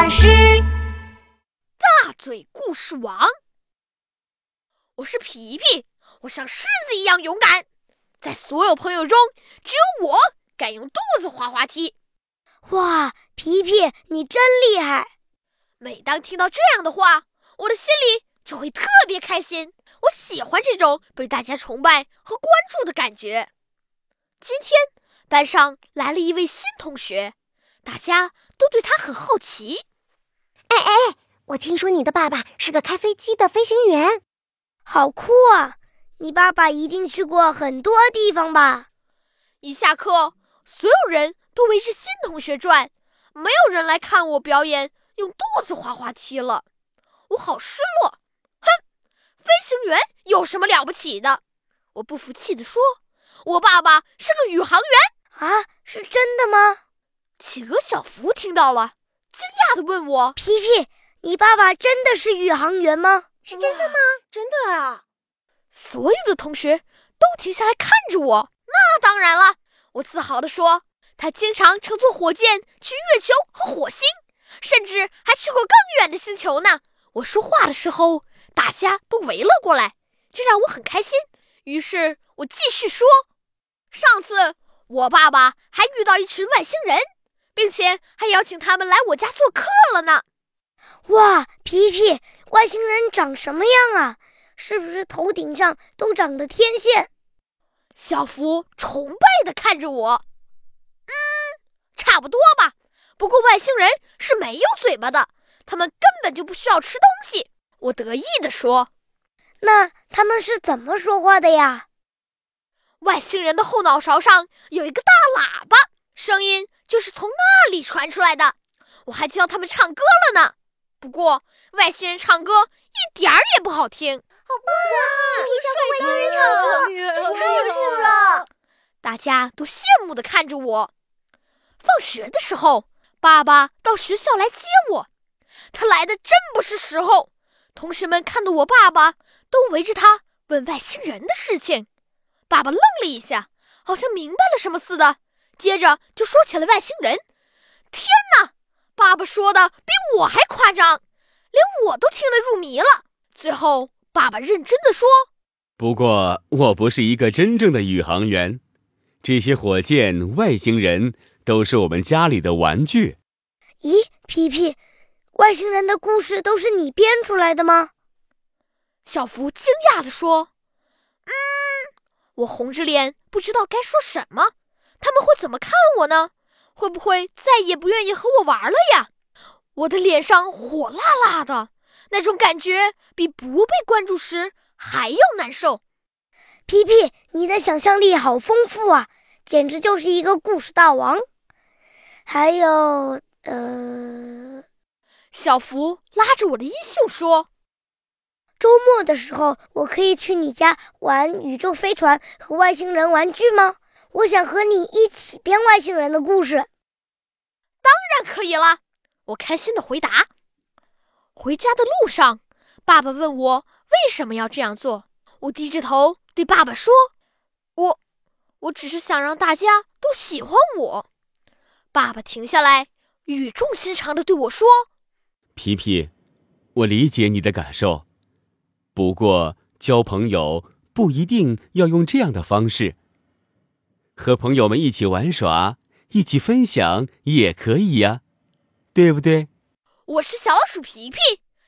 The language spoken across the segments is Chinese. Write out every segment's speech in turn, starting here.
巴士。大嘴故事王，我是皮皮，我像狮子一样勇敢，在所有朋友中，只有我敢用肚子滑滑梯。哇，皮皮，你真厉害！每当听到这样的话，我的心里就会特别开心。我喜欢这种被大家崇拜和关注的感觉。今天班上来了一位新同学，大家都对他很好奇。哎哎，我听说你的爸爸是个开飞机的飞行员，好酷啊！你爸爸一定去过很多地方吧？一下课，所有人都围着新同学转，没有人来看我表演用肚子滑滑梯了。我好失落。哼，飞行员有什么了不起的？我不服气地说。我爸爸是个宇航员啊，是真的吗？企鹅小福听到了，惊讶地问我：“皮皮，你爸爸真的是宇航员吗？是真的吗？真的啊！”所有的同学都停下来看着我。那当然了，我自豪地说：“他经常乘坐火箭去月球和火星，甚至还去过更远的星球呢。”我说话的时候，大家都围了过来，这让我很开心。于是我继续说。上次我爸爸还遇到一群外星人，并且还邀请他们来我家做客了呢。哇，皮皮，外星人长什么样啊？是不是头顶上都长的天线？小福崇拜地看着我。嗯，差不多吧。不过外星人是没有嘴巴的，他们根本就不需要吃东西。我得意地说。那他们是怎么说话的呀？外星人的后脑勺上有一个大喇叭，声音就是从那里传出来的。我还教他们唱歌了呢。不过外星人唱歌一点儿也不好听。好棒啊！你教外星人唱歌，真是太酷了！大家都羡慕地看着我。放学的时候，爸爸到学校来接我。他来的真不是时候。同学们看到我爸爸，都围着他问外星人的事情。爸爸愣了一下，好像明白了什么似的，接着就说起了外星人。天哪，爸爸说的比我还夸张，连我都听得入迷了。最后，爸爸认真的说：“不过，我不是一个真正的宇航员，这些火箭、外星人都是我们家里的玩具。”咦，皮皮，外星人的故事都是你编出来的吗？小福惊讶地说：“嗯。”我红着脸，不知道该说什么。他们会怎么看我呢？会不会再也不愿意和我玩了呀？我的脸上火辣辣的，那种感觉比不被关注时还要难受。皮皮，你的想象力好丰富啊，简直就是一个故事大王。还有，呃，小福拉着我的衣袖说。周末的时候，我可以去你家玩宇宙飞船和外星人玩具吗？我想和你一起编外星人的故事。当然可以了，我开心的回答。回家的路上，爸爸问我为什么要这样做。我低着头对爸爸说：“我，我只是想让大家都喜欢我。”爸爸停下来，语重心长的对我说：“皮皮，我理解你的感受。”不过，交朋友不一定要用这样的方式。和朋友们一起玩耍，一起分享也可以呀，对不对？我是小老鼠皮皮，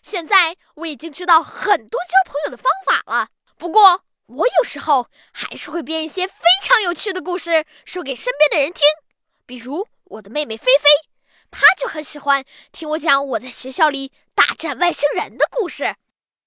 现在我已经知道很多交朋友的方法了。不过，我有时候还是会编一些非常有趣的故事，说给身边的人听。比如我的妹妹菲菲，她就很喜欢听我讲我在学校里大战外星人的故事。